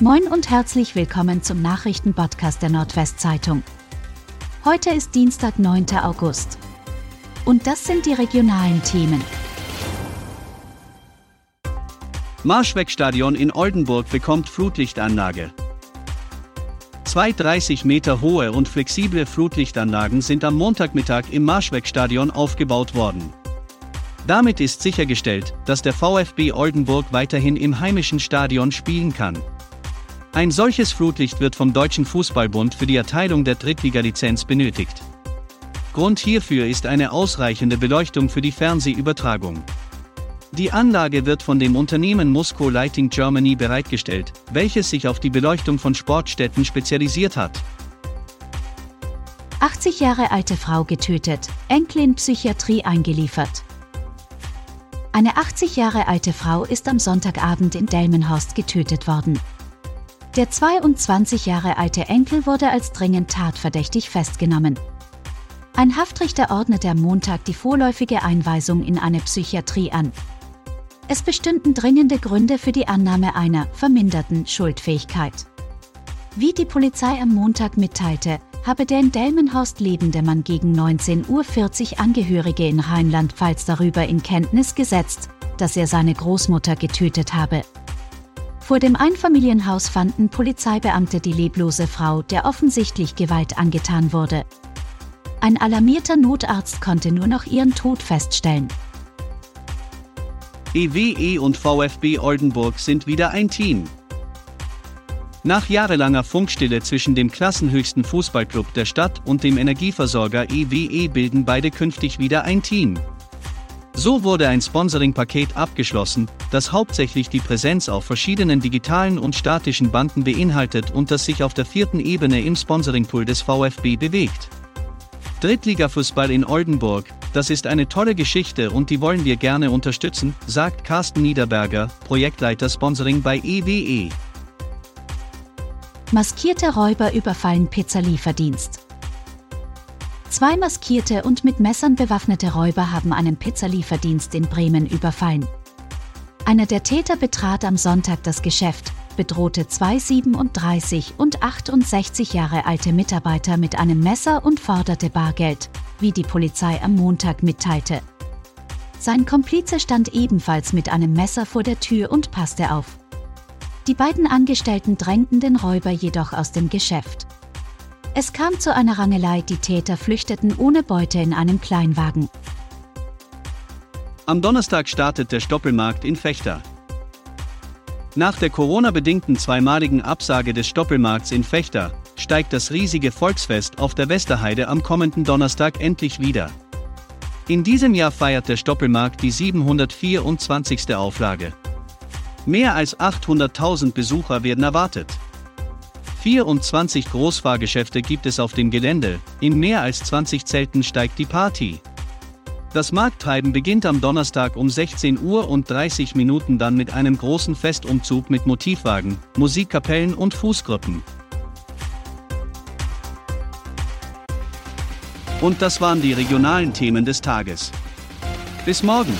Moin und herzlich willkommen zum Nachrichtenpodcast der Nordwestzeitung. Heute ist Dienstag, 9. August. Und das sind die regionalen Themen. Marschwegstadion in Oldenburg bekommt Flutlichtanlage. Zwei 30 Meter hohe und flexible Flutlichtanlagen sind am Montagmittag im Marschwegstadion aufgebaut worden. Damit ist sichergestellt, dass der VfB Oldenburg weiterhin im heimischen Stadion spielen kann. Ein solches Flutlicht wird vom Deutschen Fußballbund für die Erteilung der Drittliga-Lizenz benötigt. Grund hierfür ist eine ausreichende Beleuchtung für die Fernsehübertragung. Die Anlage wird von dem Unternehmen Musco Lighting Germany bereitgestellt, welches sich auf die Beleuchtung von Sportstätten spezialisiert hat. 80 Jahre alte Frau getötet, Enkelin Psychiatrie eingeliefert. Eine 80 Jahre alte Frau ist am Sonntagabend in Delmenhorst getötet worden. Der 22 Jahre alte Enkel wurde als dringend tatverdächtig festgenommen. Ein Haftrichter ordnete am Montag die vorläufige Einweisung in eine Psychiatrie an. Es bestünden dringende Gründe für die Annahme einer verminderten Schuldfähigkeit. Wie die Polizei am Montag mitteilte, habe der in Delmenhorst lebende Mann gegen 19.40 Uhr Angehörige in Rheinland-Pfalz darüber in Kenntnis gesetzt, dass er seine Großmutter getötet habe. Vor dem Einfamilienhaus fanden Polizeibeamte die leblose Frau, der offensichtlich Gewalt angetan wurde. Ein alarmierter Notarzt konnte nur noch ihren Tod feststellen. EWE e und VfB Oldenburg sind wieder ein Team. Nach jahrelanger Funkstille zwischen dem klassenhöchsten Fußballclub der Stadt und dem Energieversorger EWE e bilden beide künftig wieder ein Team. So wurde ein Sponsoring-Paket abgeschlossen, das hauptsächlich die Präsenz auf verschiedenen digitalen und statischen Banden beinhaltet und das sich auf der vierten Ebene im Sponsoring-Pool des VfB bewegt. Drittliga-Fußball in Oldenburg, das ist eine tolle Geschichte und die wollen wir gerne unterstützen, sagt Carsten Niederberger, Projektleiter Sponsoring bei EWE. Maskierte Räuber überfallen Pizzalieferdienst. Zwei maskierte und mit Messern bewaffnete Räuber haben einen Pizzalieferdienst in Bremen überfallen. Einer der Täter betrat am Sonntag das Geschäft, bedrohte zwei 37 und 68 Jahre alte Mitarbeiter mit einem Messer und forderte Bargeld, wie die Polizei am Montag mitteilte. Sein Komplize stand ebenfalls mit einem Messer vor der Tür und passte auf. Die beiden Angestellten drängten den Räuber jedoch aus dem Geschäft. Es kam zu einer Rangelei, die Täter flüchteten ohne Beute in einem Kleinwagen. Am Donnerstag startet der Stoppelmarkt in Fechter. Nach der Corona-bedingten zweimaligen Absage des Stoppelmarkts in Fechter steigt das riesige Volksfest auf der Westerheide am kommenden Donnerstag endlich wieder. In diesem Jahr feiert der Stoppelmarkt die 724. Auflage. Mehr als 800.000 Besucher werden erwartet. 24 Großfahrgeschäfte gibt es auf dem Gelände, in mehr als 20 Zelten steigt die Party. Das Markttreiben beginnt am Donnerstag um 16 Uhr und 30 Minuten dann mit einem großen Festumzug mit Motivwagen, Musikkapellen und Fußgruppen. Und das waren die regionalen Themen des Tages. Bis morgen!